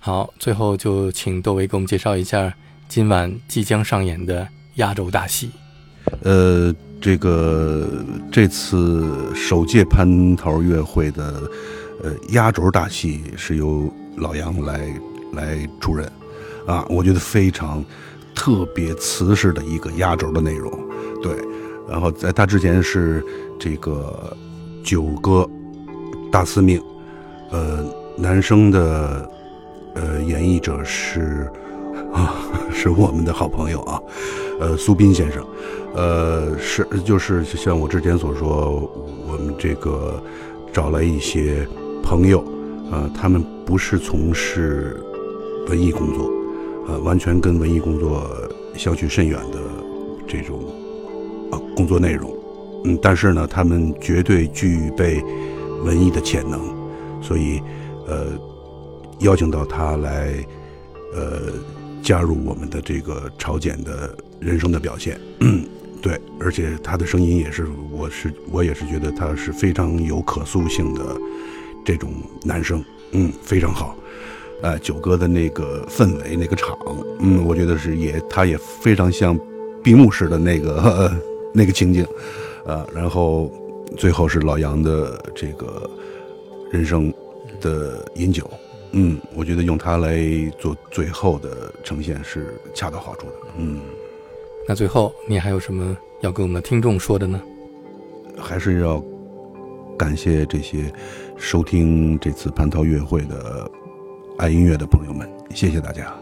好，最后就请窦唯给我们介绍一下今晚即将上演的压轴大戏。呃，这个这次首届蟠桃乐会的呃压轴大戏是由老杨来来出任，啊，我觉得非常特别瓷实的一个压轴的内容。对，然后在他之前是这个九歌大司命，呃，男生的呃演绎者是啊，是我们的好朋友啊，呃，苏斌先生。呃，是就是像我之前所说，我们这个找来一些朋友，呃，他们不是从事文艺工作，呃，完全跟文艺工作相去甚远的这种呃工作内容，嗯，但是呢，他们绝对具备文艺的潜能，所以呃，邀请到他来，呃，加入我们的这个朝简的人生的表现。嗯 对，而且他的声音也是，我是我也是觉得他是非常有可塑性的这种男生，嗯，非常好。呃，九哥的那个氛围，那个场，嗯，我觉得是也，他也非常像闭幕式的那个呃 那个情景，呃，然后最后是老杨的这个人生的饮酒，嗯，我觉得用它来做最后的呈现是恰到好处的，嗯。那最后，你还有什么要跟我们的听众说的呢？还是要感谢这些收听这次蟠桃乐会的爱音乐的朋友们，谢谢大家。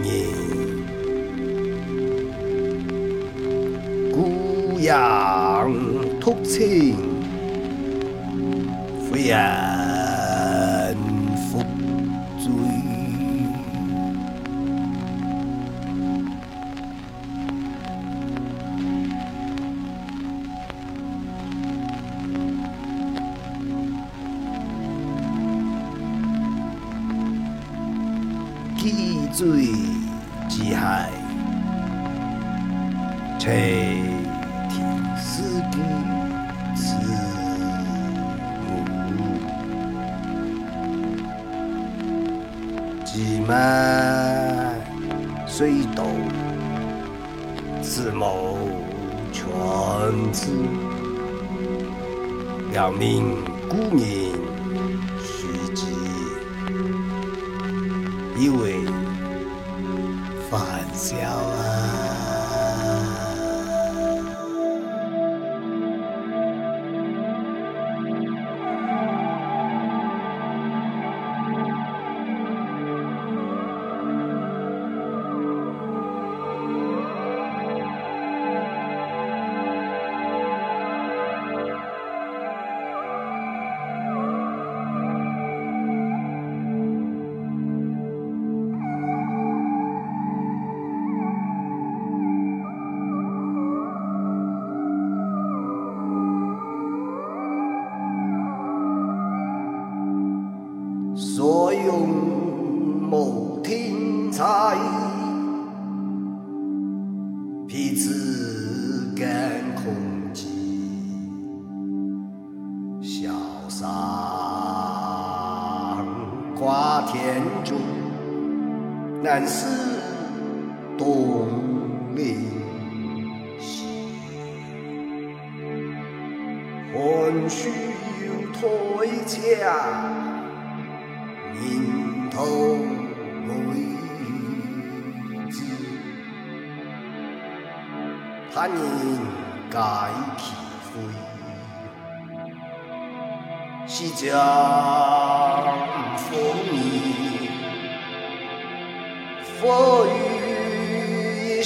不言，孤阳突清，非人。水之自谋全子，表明沽名虚己，以为。所用谋天财，彼此干空寂，潇洒跨天柱，难思。相逢吟，风雨。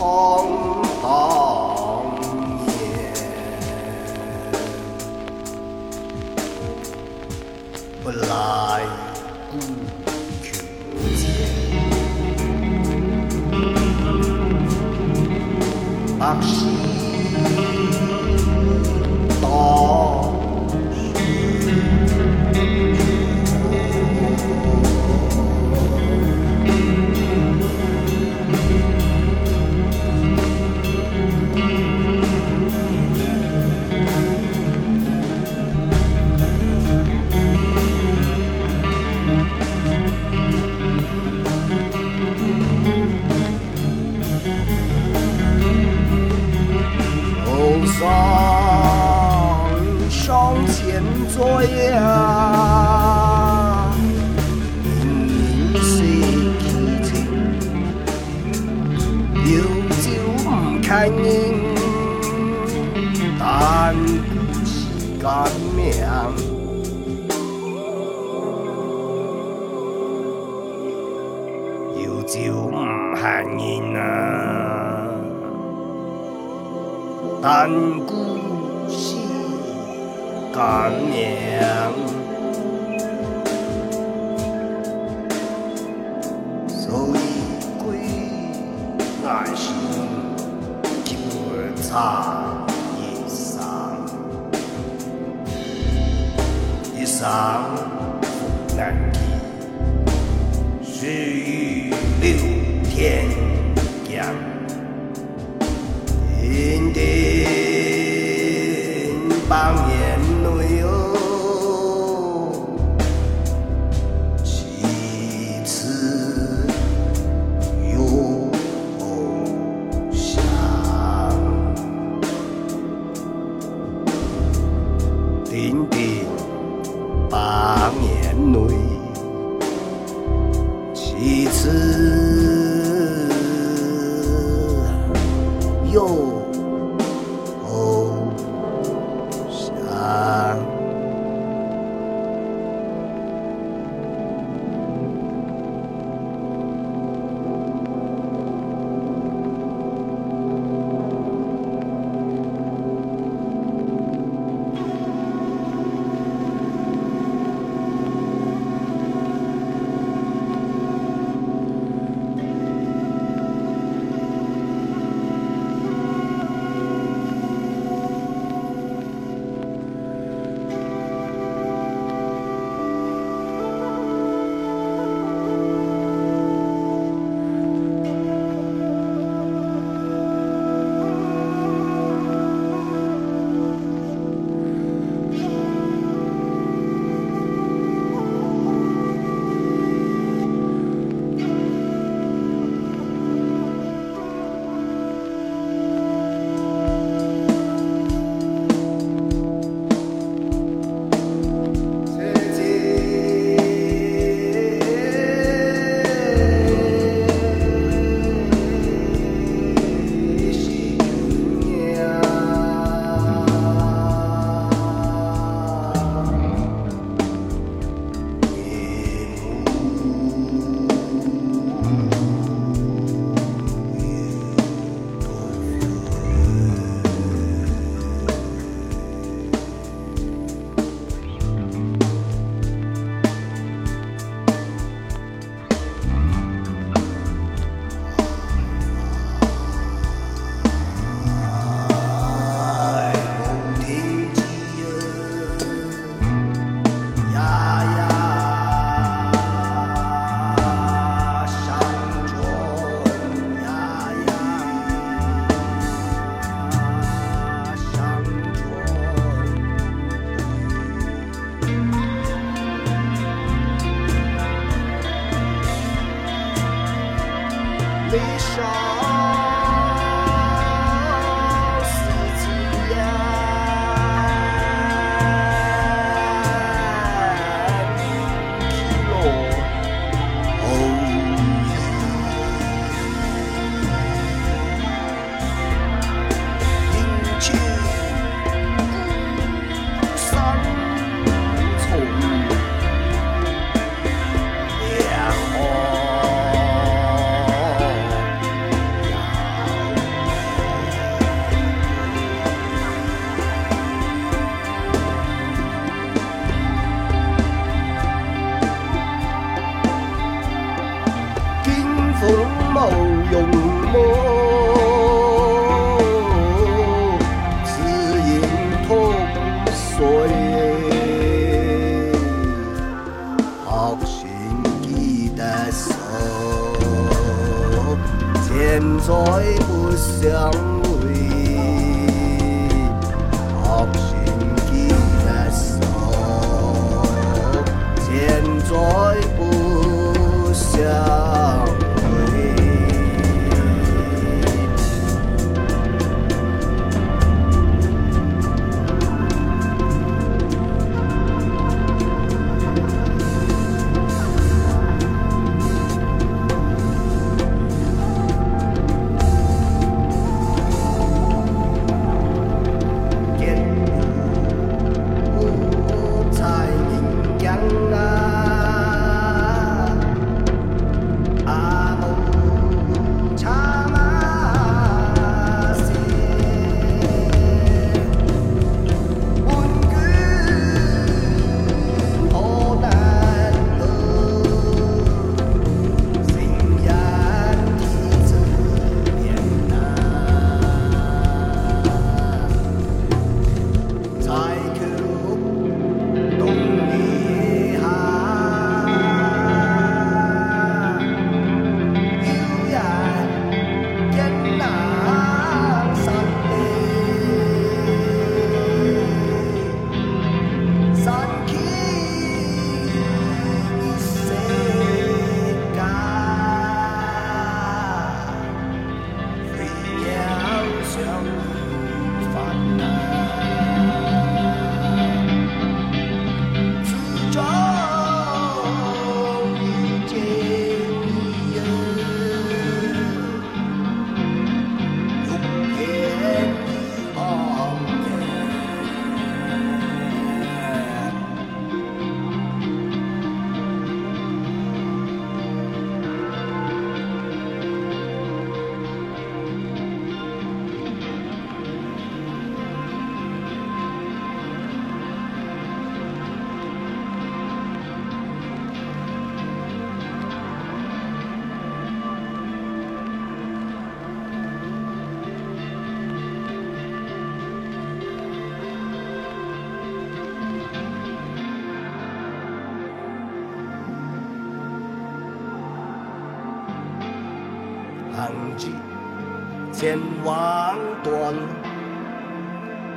哦洒南地是欲六天下阴地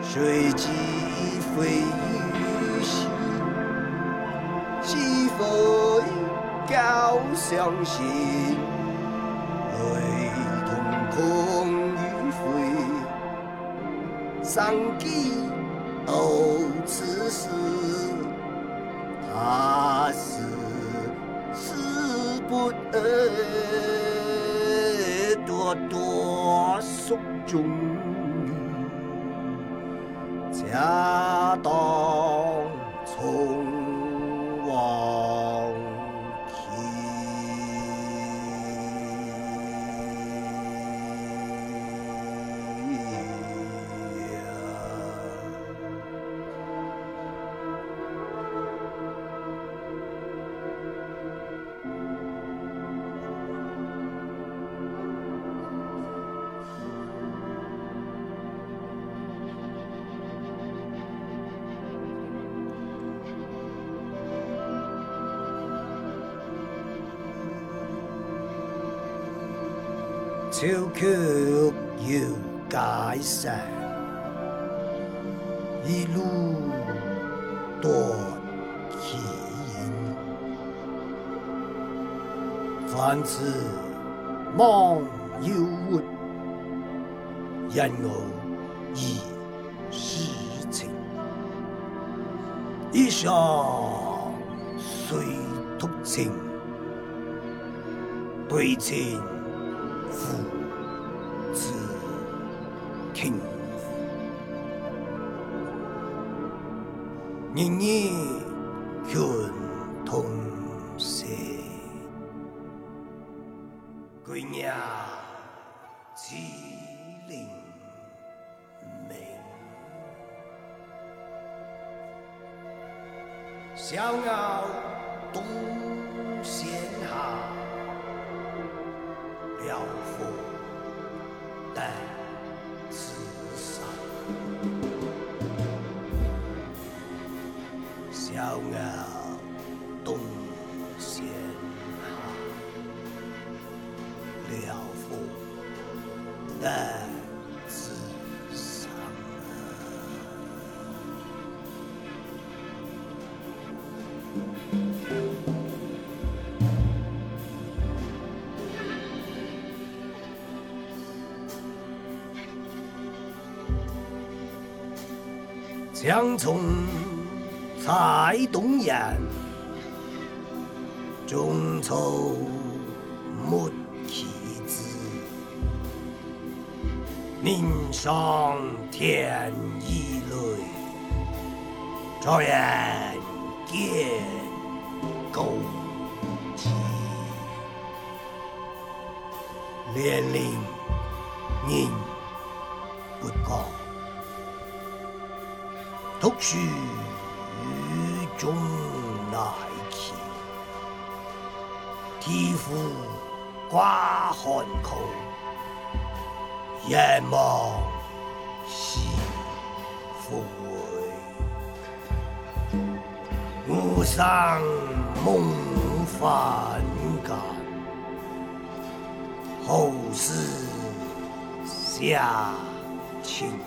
随机飞于西，西飞高相信，雷同空与飞，上机哦，此事他是死不得，多多宿中潮曲要解散，一路多起因，凡此望要活，人我易事情，以上虽独情，对情。父子亲，年年劝同舍，归娘麒麟鸣，相从蔡东阳，中愁莫弃子。宁上天一泪，朝言见勾稽。年龄人不高，读书终来去，天父挂寒口，眼望西复回，吾上梦反感。后世下请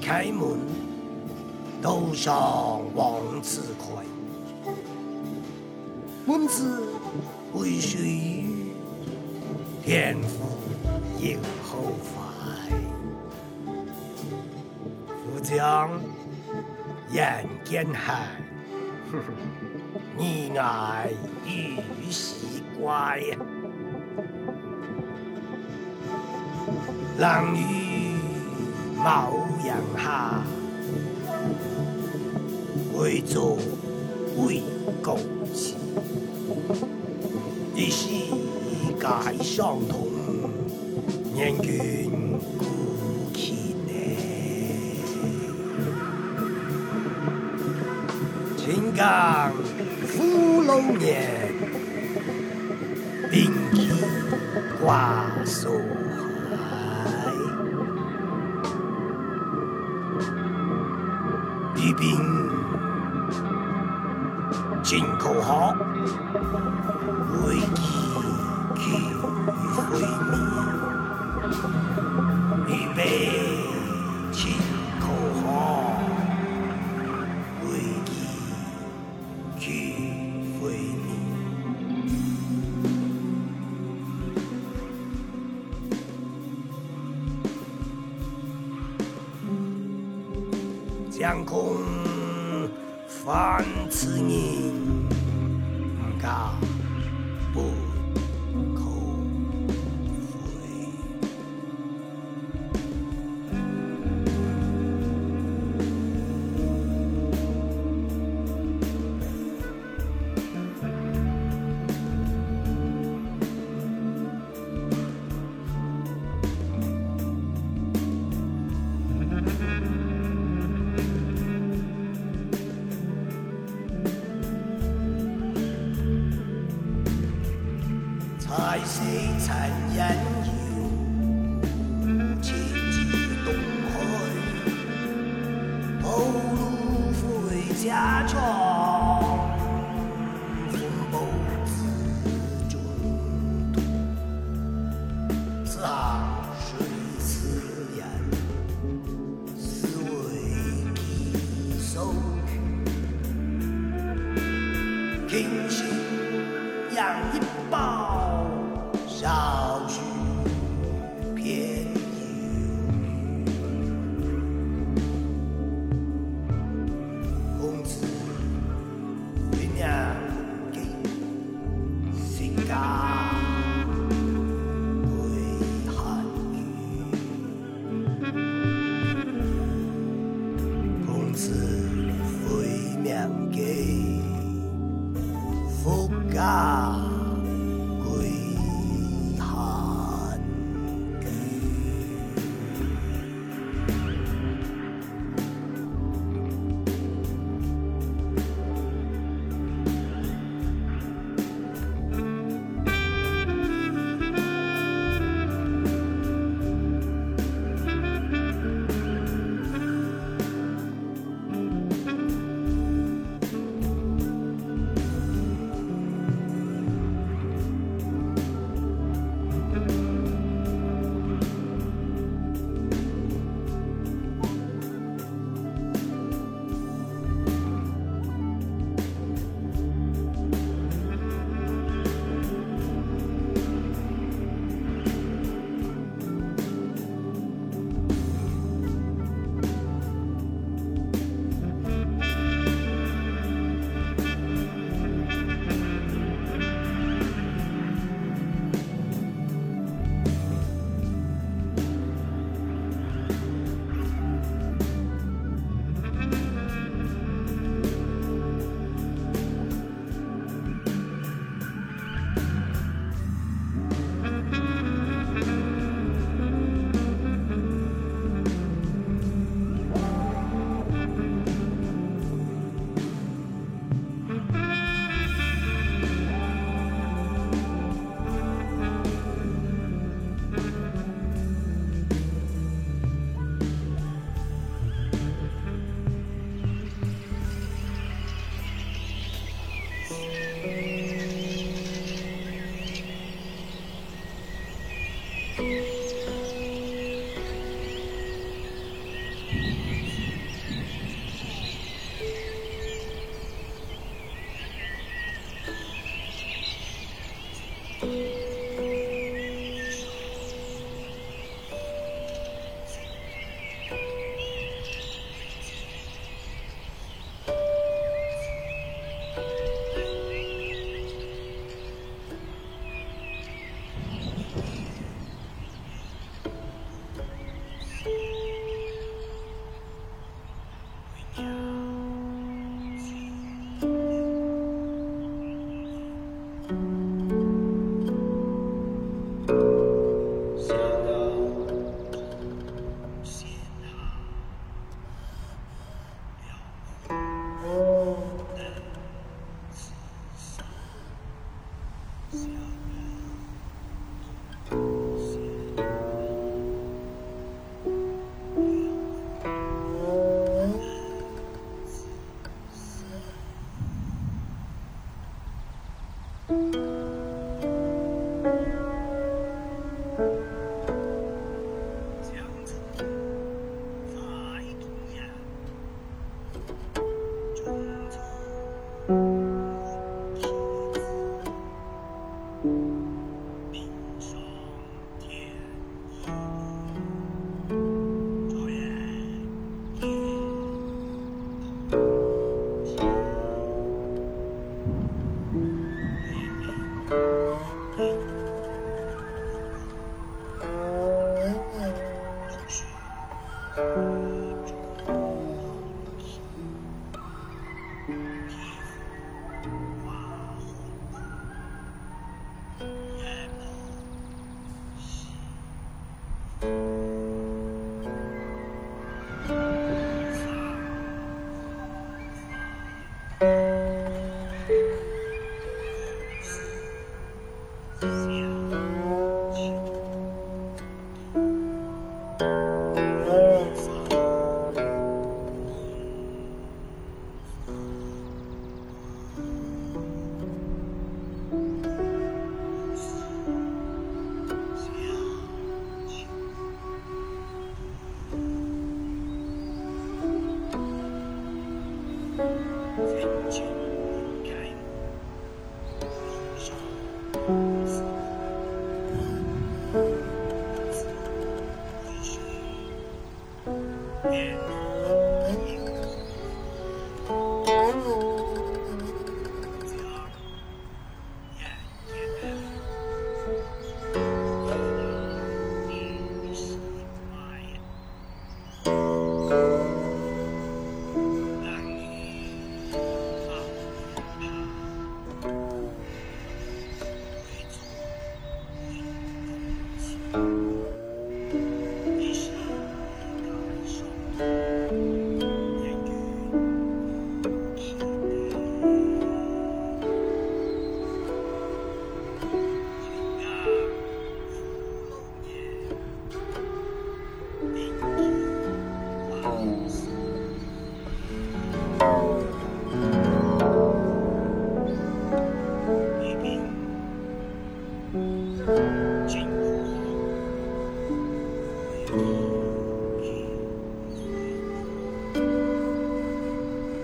开门，头上王字块。文字为谁语？天父有后怀。富江眼见寒，哼哼，你爱玉习乖呀。浪语冒阳下，为做为公事，一世界相同，年君孤气呢。情感富老年，兵器挂手兵进口好，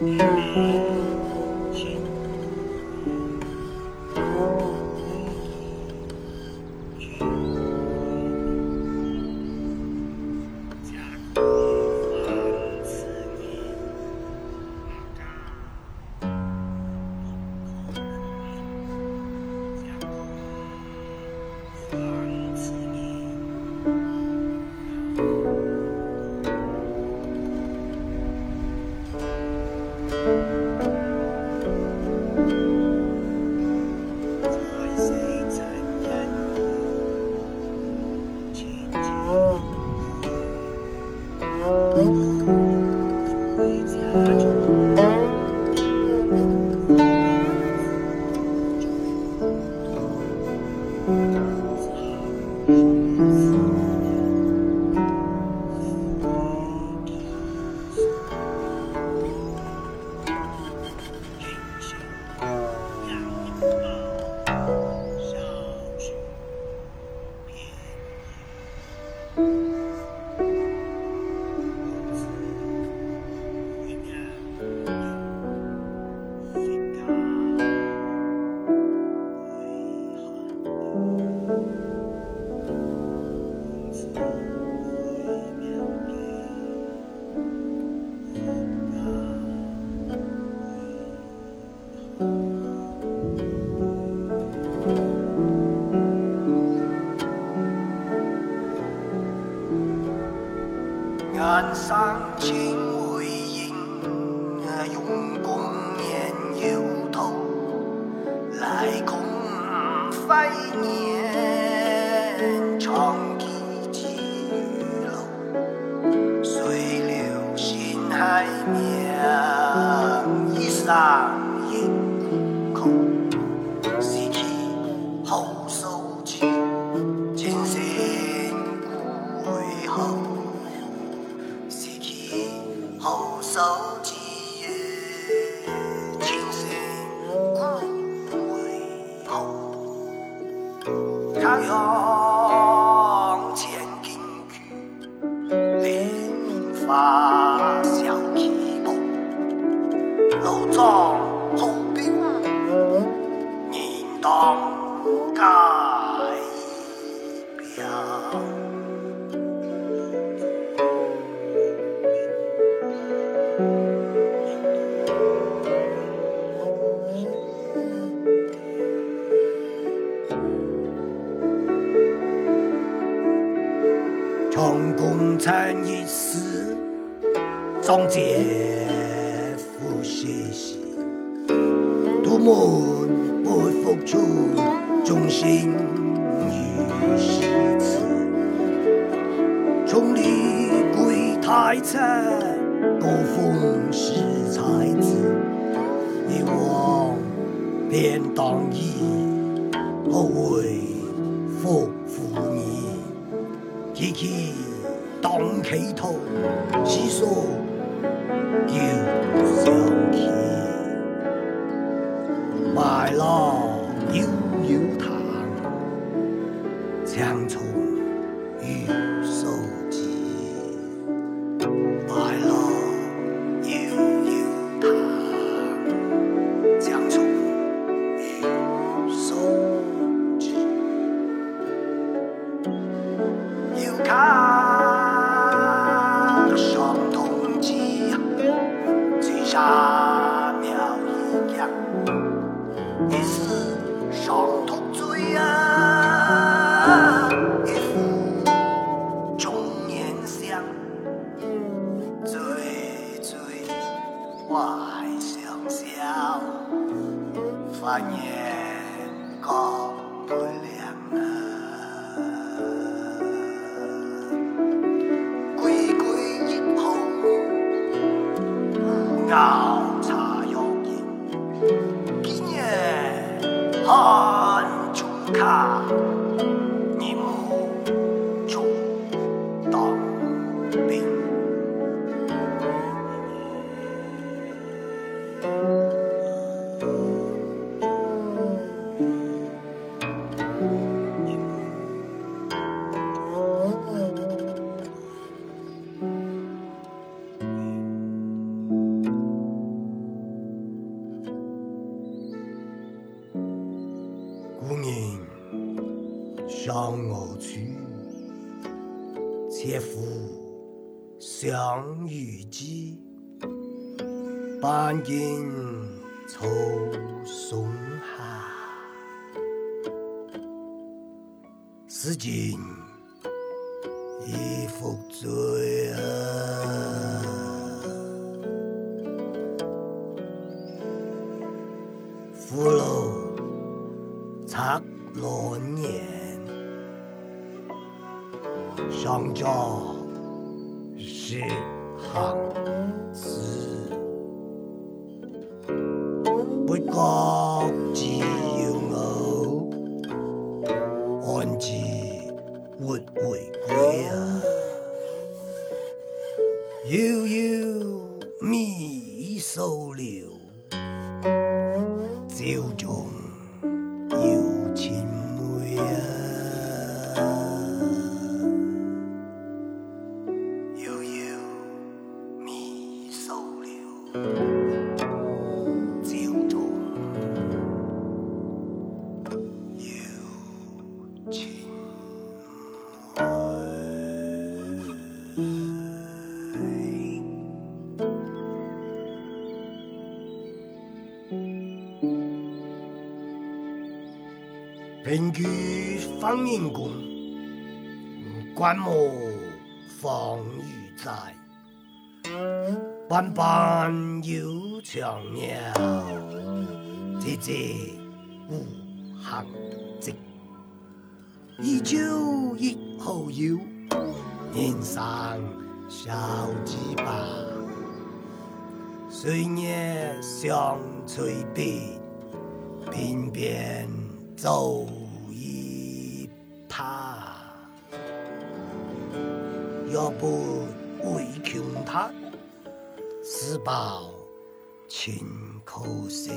Mm-hmm. 猜测。高峰是才子，一往便当矣，何为复负你？提起当其头。景人居方硬弓，观摩方御在，斑斑有强鸟，节节无行迹。一朝一后有，人生小几把，岁月相催逼，鬓边走。他。要不跪求他只把青口塞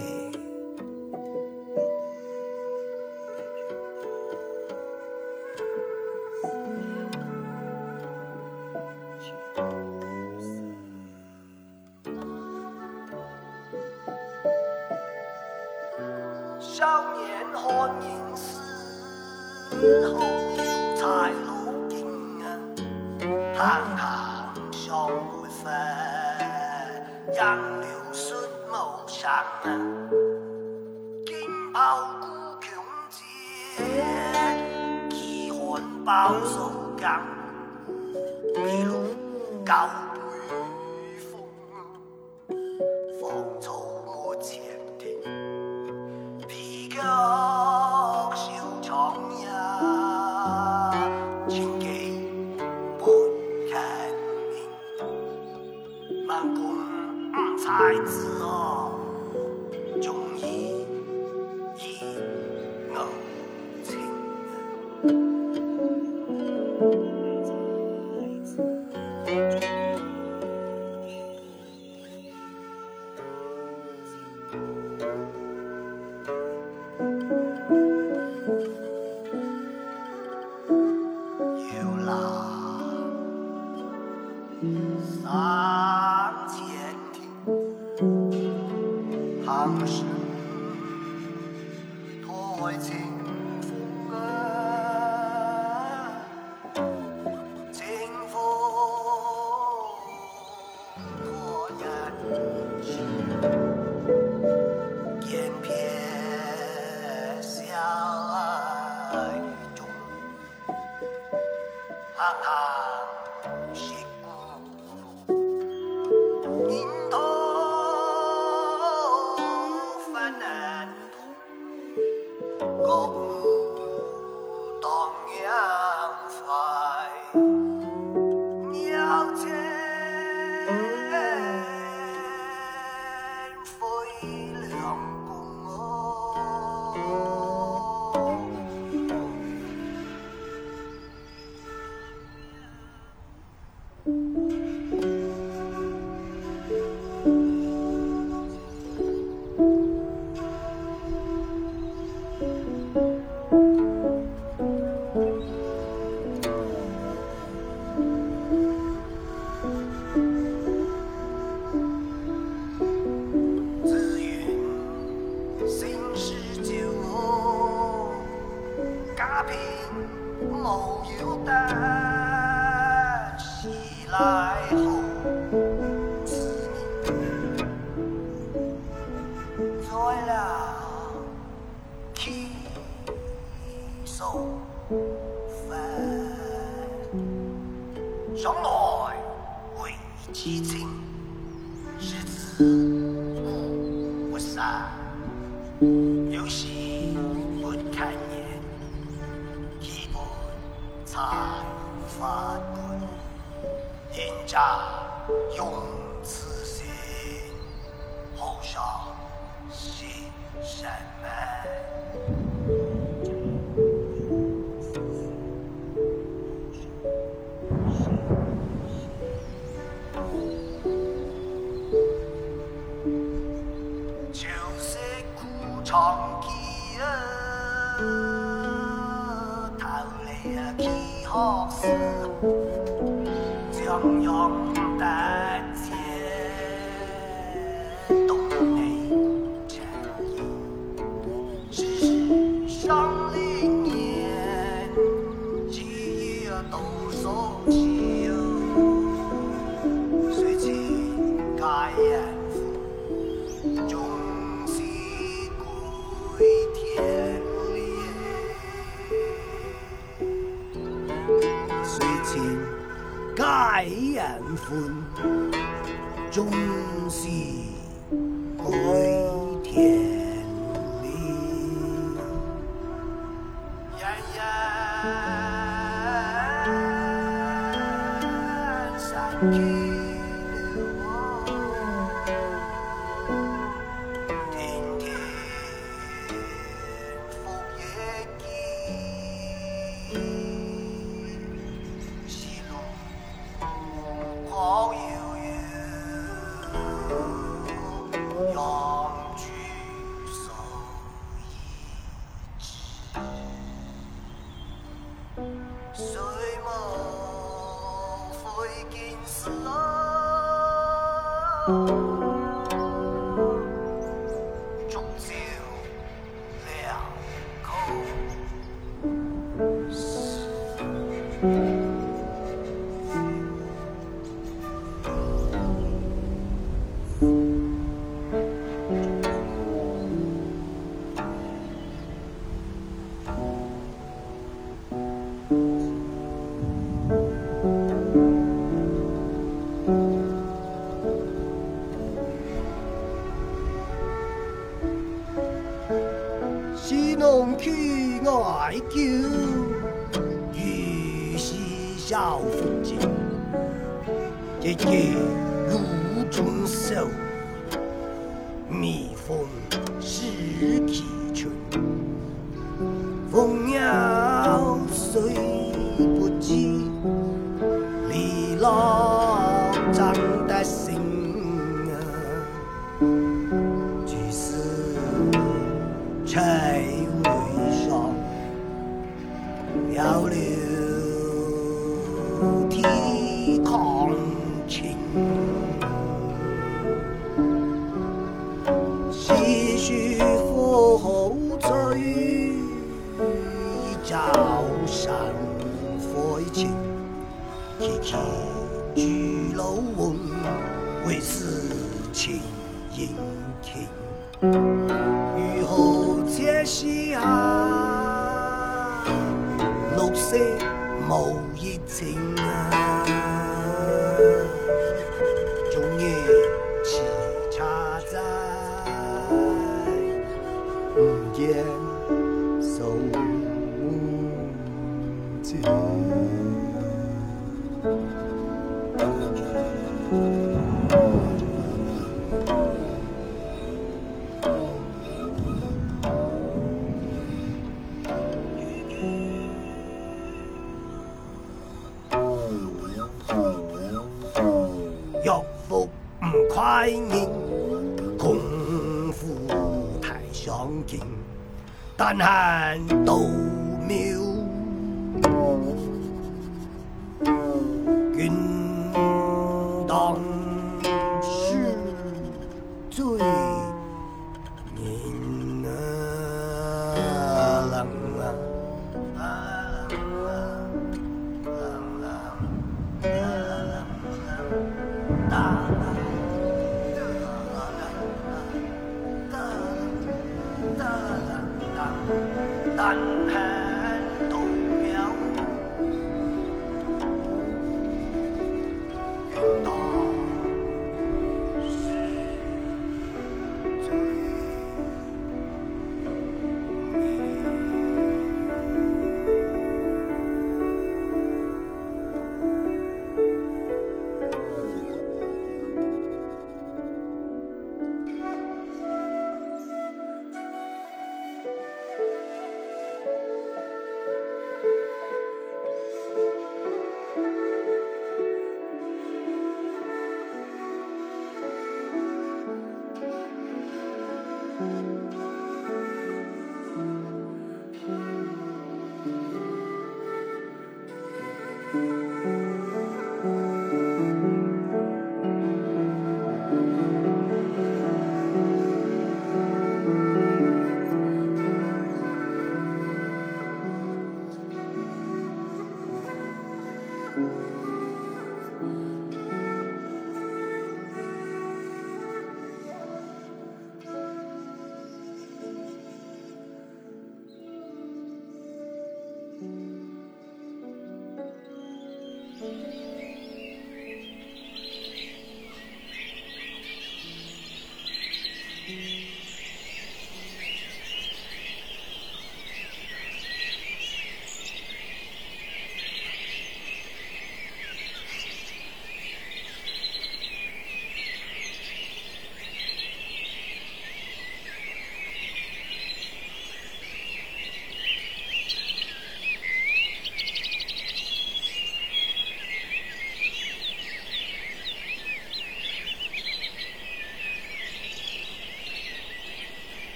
但恨